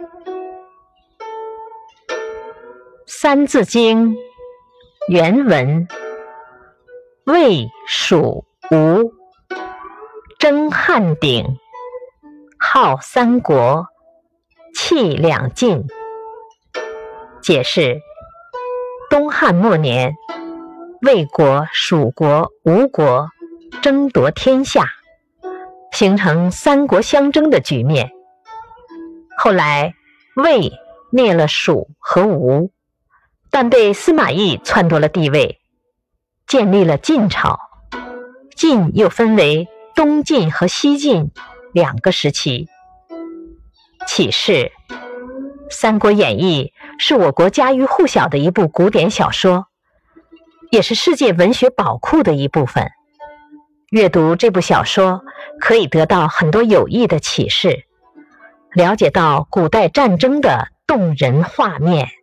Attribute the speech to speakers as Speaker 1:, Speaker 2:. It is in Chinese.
Speaker 1: 《三字经》原文：魏、蜀、吴，争汉鼎，号三国，气两晋。解释：东汉末年，魏国、蜀国、吴国争夺天下，形成三国相争的局面。后来，魏灭了蜀和吴。但被司马懿篡夺了帝位，建立了晋朝。晋又分为东晋和西晋两个时期。启示：《三国演义》是我国家喻户晓的一部古典小说，也是世界文学宝库的一部分。阅读这部小说，可以得到很多有益的启示，了解到古代战争的动人画面。